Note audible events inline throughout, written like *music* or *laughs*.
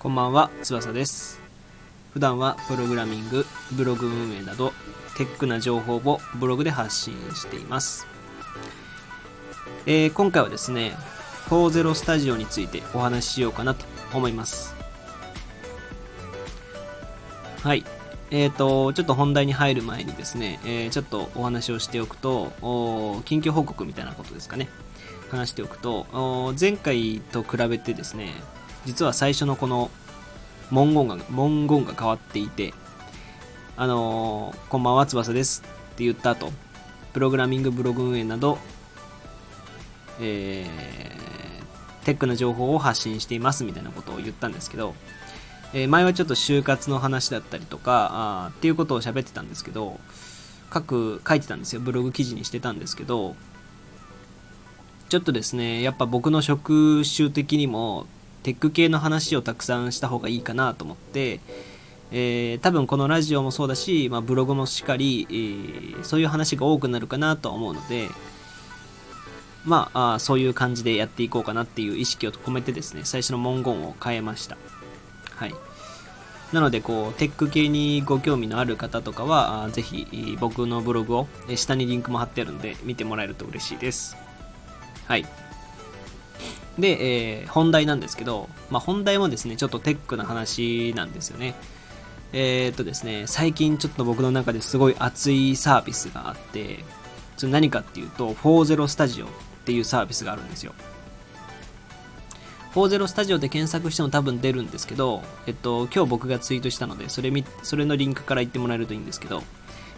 こんばんは、翼です。普段はプログラミング、ブログ運営など、テックな情報をブログで発信しています。えー今回はですね、40スタジオについてお話ししようかなと思います。はい。えーと、ちょっと本題に入る前にですね、えーちょっとお話をしておくと、お緊急報告みたいなことですかね。話しておくと、お前回と比べてですね、実は最初のこの文言が、文言が変わっていて、あのーこんばんは、翼ですって言った後、プログラミングブログ運営など、えーテックな情報を発信していますみたいなことを言ったんですけど、え前はちょっと就活の話だったりとか、あっていうことを喋ってたんですけど、書く、書いてたんですよ。ブログ記事にしてたんですけど、ちょっとですね、やっぱ僕の職種的にも、テック系の話をたくさんした方がいいかなと思って、えー多分このラジオもそうだし、まあ、ブログもしっかり、えーそういう話が多くなるかなとは思うので、まあそういう感じでやっていこうかなっていう意識を込めてですね、最初の文言を変えました。はい。なので、こう、テック系にご興味のある方とかは、ぜひ、僕のブログを、下にリンクも貼ってあるんで、見てもらえると嬉しいです。はい。で、えー本題なんですけど、まあ、本題もですね、ちょっとテックな話なんですよね。えーっとですね、最近ちょっと僕の中ですごい熱いサービスがあって、それ何かっていうと、40スタジオっていうサービスがあるんですよ。40スタジオで検索しても多分出るんですけど、えっと、今日僕がツイートしたので、それみ、それのリンクから言ってもらえるといいんですけど、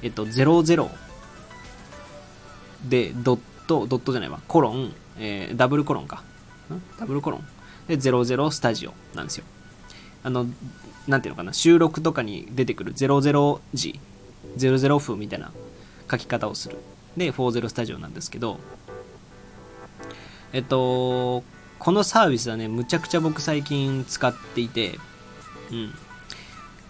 えっと、00で、ドット、ドットじゃないわ、コロン、えーダブルコロンか。ん？ダブルコロン。で、00スタジオなんですよ。あの、なんていうのかな、収録とかに出てくる00時、00分みたいな書き方をする。で、40スタジオなんですけど、えっと、このサービスはね、むちゃくちゃ僕最近使っていて、うん。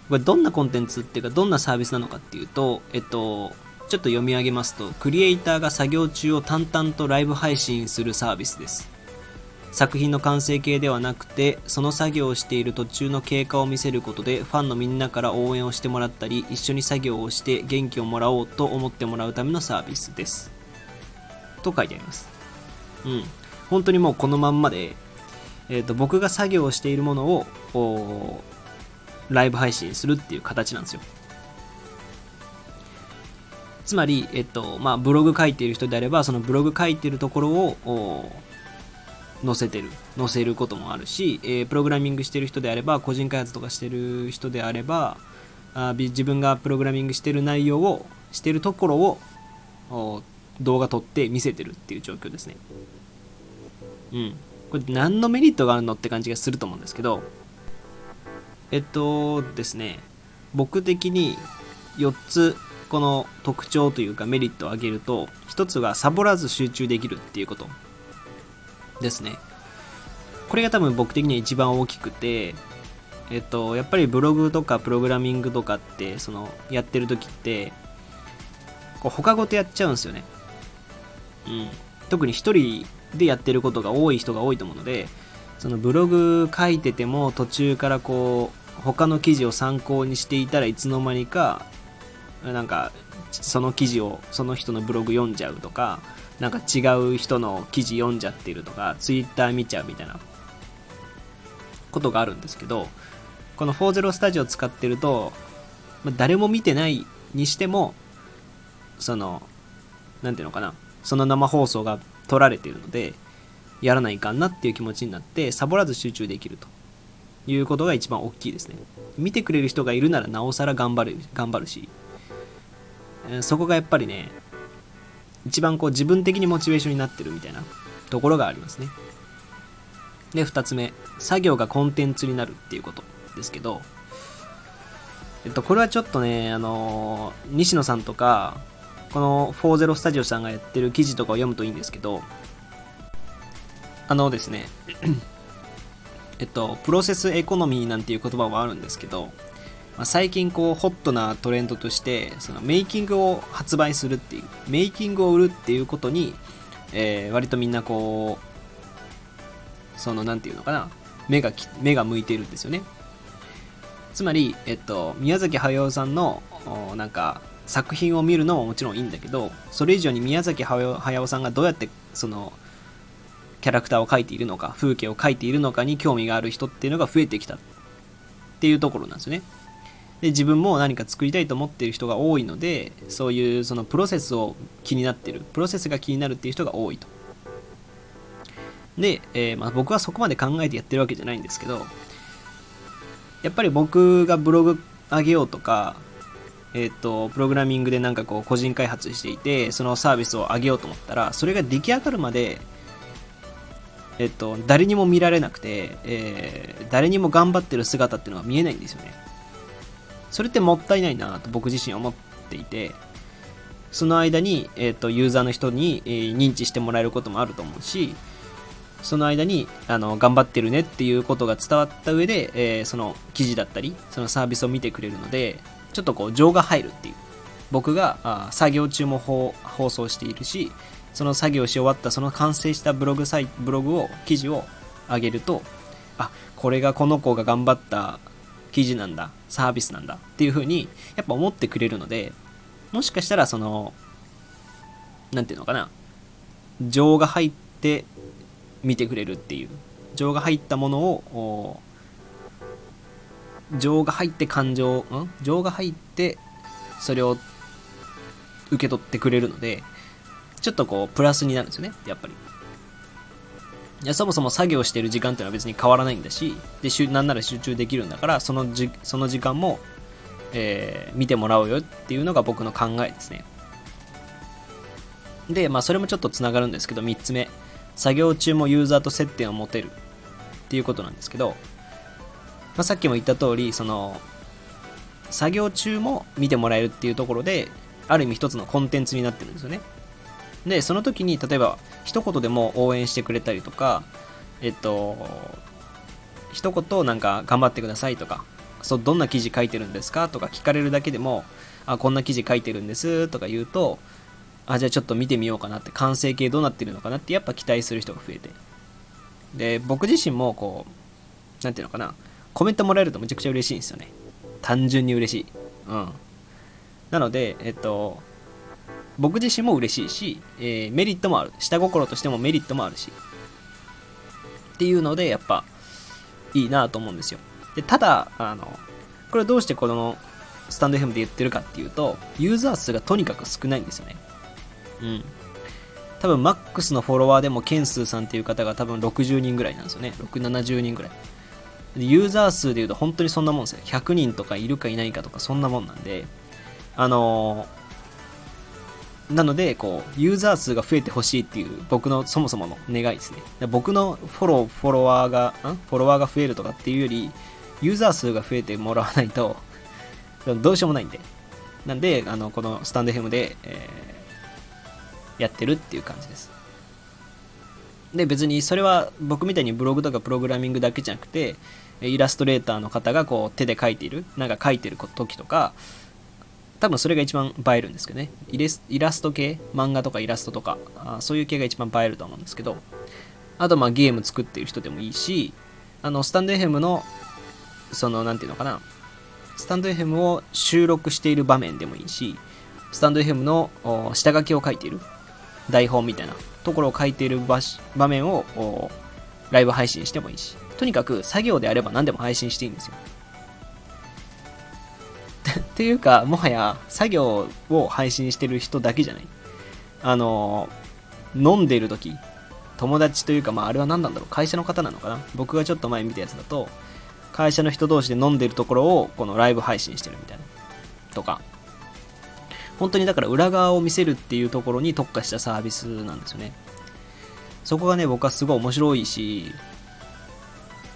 これどんなコンテンツっていうか、どんなサービスなのかっていうと、えっと、ちょっと読み上げますと、クリエイターが作業中を淡々とライブ配信するサービスです。作品の完成形ではなくて、その作業をしている途中の経過を見せることで、ファンのみんなから応援をしてもらったり、一緒に作業をして元気をもらおうと思ってもらうためのサービスです。と書いてあります。うん。本当にもうこのまんまで、えー、と僕が作業しているものをライブ配信するっていう形なんですよ。つまり、えっとまあ、ブログ書いている人であれば、そのブログ書いてるところを載せてる、載せることもあるし、えープログラミングしてる人であれば、個人開発とかしてる人であれば、あ自分がプログラミングしてる内容を、してるところを動画撮って見せてるっていう状況ですね。うん。これ何のメリットがあるのって感じがすると思うんですけど、えっとですね、僕的に4つこの特徴というかメリットを挙げると、1つはサボらず集中できるっていうことですね。これが多分僕的には一番大きくて、えっと、やっぱりブログとかプログラミングとかって、その、やってる時って、こう他ごとやっちゃうんですよね。うん。特に一人でやってることが多い人が多いと思うので、そのブログ書いてても途中からこう、他の記事を参考にしていたらいつの間にか、なんか、その記事を、その人のブログ読んじゃうとか、なんか違う人の記事読んじゃってるとか、ツイッター見ちゃうみたいなことがあるんですけど、この40スタジオ使ってると、ま誰も見てないにしても、その、なんていうのかな、その生放送が撮られているので、やらないかんなっていう気持ちになって、サボらず集中できるということが一番大きいですね。見てくれる人がいるならなおさら頑張る、頑張るし、そこがやっぱりね、一番こう自分的にモチベーションになってるみたいなところがありますね。で、二つ目、作業がコンテンツになるっていうことですけど、えっと、これはちょっとね、あのー西野さんとか、この40スタジオさんがやってる記事とかを読むといいんですけど、あのですね、*clears throat* えっと、プロセスエコノミーなんていう言葉もあるんですけど、まあ、最近こうホットなトレンドとしてそのメイキングを発売するっていうメイキングを売るっていうことにえー、割とみんなこうその何て言うのかな目が目が向いてるんですよね。つまり、えっと、宮崎駿さんのなんか作品を見るのももちろんいいんだけどそれ以上に宮崎駿さんがどうやってそのキャラクターを描いているのか風景を描いているのかに興味がある人っていうのが増えてきたっていうところなんですね。で自分も何か作りたいと思っている人が多いのでそういうそのプロセスを気になってるプロセスが気になるっていう人が多いと。で、えー、まあ、僕はそこまで考えてやってるわけじゃないんですけどやっぱり僕がブログ上げようとかえっ、とプログラミングでなんかこう個人開発していてそのサービスを上げようと思ったらそれが出来上がるまでえっと、誰にも見られなくて、えー、誰にも頑張ってる姿っていうのは見えないんですよね。それってもったいないなと僕自身思っていて、その間に、えっと、ユーザーの人に、えー、認知してもらえることもあると思うし、その間にあの頑張ってるねっていうことが伝わった上で、えー、その記事だったり、そのサービスを見てくれるので、ちょっとこう情が入るっていう。僕があ作業中も放送しているし、その作業し終わったその完成したブログサイブログを記事を上げるとあこれがこの子が頑張った記事なんだサービスなんだっていう風にやっぱ思ってくれるのでもしかしたらその何て言うのかな情が入って見てくれるっていう情が入ったものを情が入って感情ん？情が入ってそれを受け取ってくれるのでちょっとこう、プラスになるんですよね、やっぱり。いやそもそも作業してる時間っていうのは別に変わらないんだし、で、しゅなんなら集中できるんだから、そのじその時間も、えー、見てもらおうよっていうのが僕の考えですね。で、まあ、それもちょっとつながるんですけど、3つ目。作業中もユーザーと接点を持てるっていうことなんですけど、まあ、さっきも言った通り、その、作業中も見てもらえるっていうところで、ある意味一つのコンテンツになってるんですよね。で、その時に、例えば、一言でも応援してくれたりとか、えっと、一言なんか頑張ってくださいとか、そう、どんな記事書いてるんですか？とか聞かれるだけでも、あ、こんな記事書いてるんですとか言うと、あ、じゃあちょっと見てみようかなって、完成形どうなってるのかなって、やっぱ期待する人が増えて。で、僕自身もこう、なんていうのかな、コメントもらえるとめちゃくちゃ嬉しいんですよね。単純に嬉しい。うん。なので、えっと、僕自身も嬉しいし、えー、メリットもある。下心としてもメリットもあるし。っていうので、やっぱ、いいなと思うんですよ。で、ただ、あの、これどうしてこのスタンド FM で言ってるかっていうと、ユーザー数がとにかく少ないんですよね。うん。多分、マックスのフォロワーでも、ケンスーさんっていう方が多分60人ぐらいなんですよね。6、70人ぐらい。ユーザー数で言うと本当にそんなもんですよ。100人とかいるかいないかとかそんなもんなんで、あのーなので、こう、ユーザー数が増えてほしいっていう僕のそもそもの願いですね。僕のフォロー、フォロワーが、ん？フォロワーが増えるとかっていうより、ユーザー数が増えてもらわないと、*laughs* どうしようもないんで。なんで、あの、このスタンド FM で、えー、やってるっていう感じです。で、別にそれは僕みたいにブログとかプログラミングだけじゃなくて、イラストレーターの方がこう手で書いている、なんか書いてる時とか、多分それが一番映えるんですけどね。イラスト系？漫画とかイラストとか？あそういう系が一番映えると思うんですけど。あとまあゲーム作ってる人でもいいしあのスタンド FM のその何て言うのかな。スタンド FM を収録している場面でもいいしスタンド FM の下書きを書いている台本みたいなところを書いている場面をライブ配信してもいいしとにかく作業であれば何でも配信していいんですよ *laughs* っていうか、もはや作業を配信してる人だけじゃない。あの、飲んでる時、友達というか、まあ、あれは何なんだろう、会社の方なのかな僕がちょっと前見たやつだと、会社の人同士で飲んでるところを、このライブ配信してるみたいな。とか。本当にだから裏側を見せるっていうところに特化したサービスなんですよね。そこがね、僕はすごい面白いし、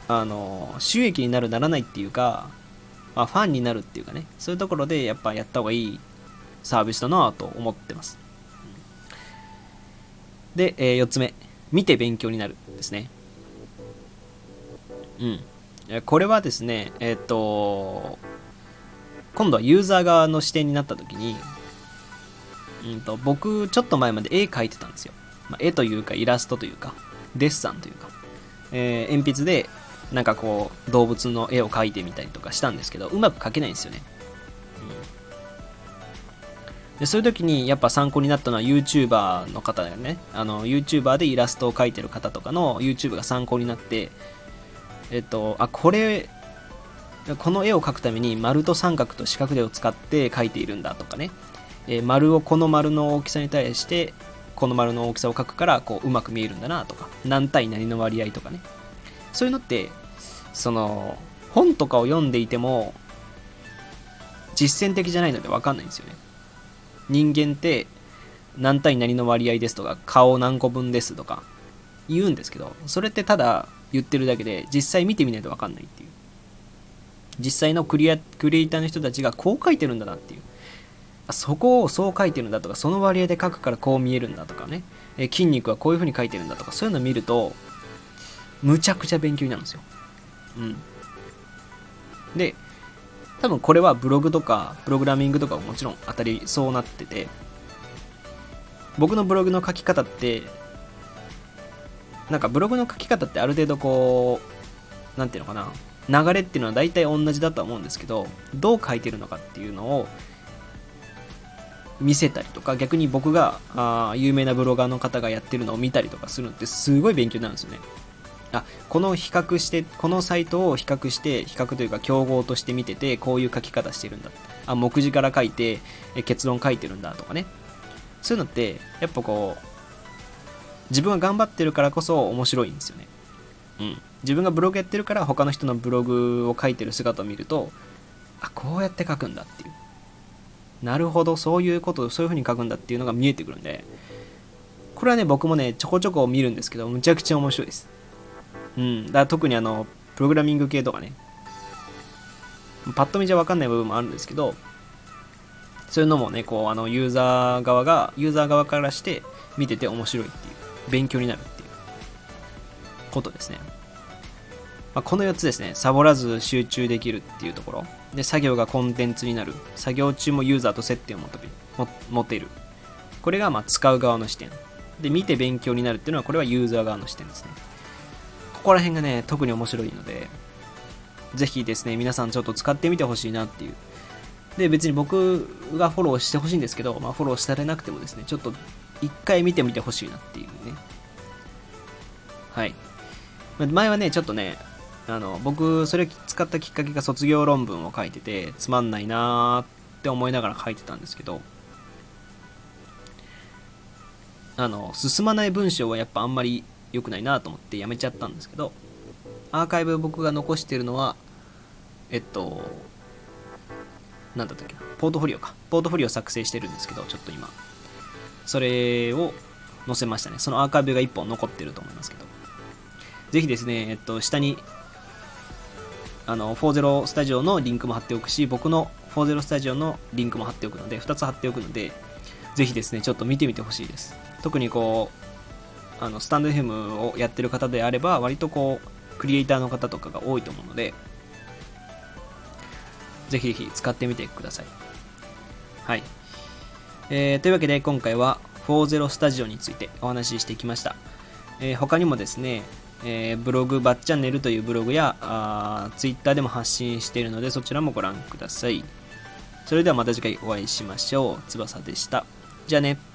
あの、収益になるならないっていうか、まあ、ファンになるっていうかね、そういうところでやっぱやった方がいいサービスだなと思ってます。で、えー、4つ目、見て勉強になるですね。うん。これはですね、えっ、ー、と、今度はユーザー側の視点になった時に、うんと、僕、ちょっと前まで絵描いてたんですよ。まあ、絵というかイラストというか、デッサンというか、えー、鉛筆でなんかこう動物の絵を描いてみたりとかしたんですけど、うまく描けないんですよね。うん、でそういう時にやっぱ参考になったのは YouTuber の方だよね。あの YouTuber でイラストを描いてる方とかの YouTube が参考になって、えっと、あ、これ、この絵を描くために丸と三角と四角でを使って描いているんだとかね。えー、丸をこの丸の大きさに対してこの丸の大きさを書くからこううまく見えるんだなとか何対何の割合とかね。そういうのってその本とかを読んでいても実践的じゃないので分かんないんですよね。人間って何対何の割合ですとか顔何個分ですとか言うんですけどそれってただ言ってるだけで実際見てみないと分かんないっていう。実際のクリアクリエイターの人たちがこう書いてるんだなっていう。そこをそう書いてるんだとかその割合で書くからこう見えるんだとかね、え筋肉はこういう風に書いてるんだとかそういうのを見るとむちゃくちゃ勉強になるんですよ。うん。で多分これはブログとかプログラミングとかももちろん当たりそうなってて僕のブログの書き方ってなんかブログの書き方ってある程度こう何ていうのかな流れっていうのは大体同じだとは思うんですけどどう書いてるのかっていうのを見せたりとか逆に僕があ有名なブロガーの方がやってるのを見たりとかするのってすごい勉強になるんですよね。あこの比較してこのサイトを比較して比較というか競合として見ててこういう書き方してるんだあ目次から書いて結論書いてるんだとかね。そういうのってやっぱこう自分が頑張ってるからこそ面白いんですよね。うん。自分がブログやってるから他の人のブログを書いてる姿を見るとあこうやって書くんだっていう。なるほど、そういうこと、そういう風に書くんだっていうのが見えてくるんで、これはね、僕もね、ちょこちょこ見るんですけど、むちゃくちゃ面白いです。うん。だから特にあの、プログラミング系とかね、パッと見じゃわかんない部分もあるんですけど、そういうのもね、こう、あの、ユーザー側が、ユーザー側からして見てて面白いっていう、勉強になるっていうことですね。まあ、この4つですね、サボらず集中できるっていうところ。で、作業がコンテンツになる。作業中もユーザーと接点を持てる。これがま使う側の視点。で、見て勉強になるっていうのは、これはユーザー側の視点ですね。ここら辺がね、特に面白いので、ぜひですね、皆さんちょっと使ってみてほしいなっていう。で、別に僕がフォローしてほしいんですけど、まあ、フォローされなくてもですね、ちょっと一回見てみてほしいなっていうね。はい。前はね、ちょっとね、あの僕それを使ったきっかけが卒業論文を書いててつまんないなーって思いながら書いてたんですけどあの進まない文章はやっぱあんまり良くないなと思ってやめちゃったんですけどアーカイブ僕が残してるのはえっと何だったっけなポートフォリオか。ポートフォリオ作成してるんですけどちょっと今。それを載せましたね。そのアーカイブが1本残ってると思いますけど。ぜひですね、えっと、下にあの、40スタジオのリンクも貼っておくし、僕の40スタジオのリンクも貼っておくので、2つ貼っておくので、ぜひですね、ちょっと見てみてほしいです。特にこう、あの、スタンド FM をやってる方であれば、割とこう、クリエイターの方とかが多いと思うので、ぜひぜひ使ってみてください。はい。えー、というわけで今回は40スタジオについてお話ししてきました。えー、他にもですね、えー、ブログバッチャンネルというブログやあ Twitter でも発信しているのでそちらもご覧ください。それではまた次回お会いしましょう。翼でした。じゃあね。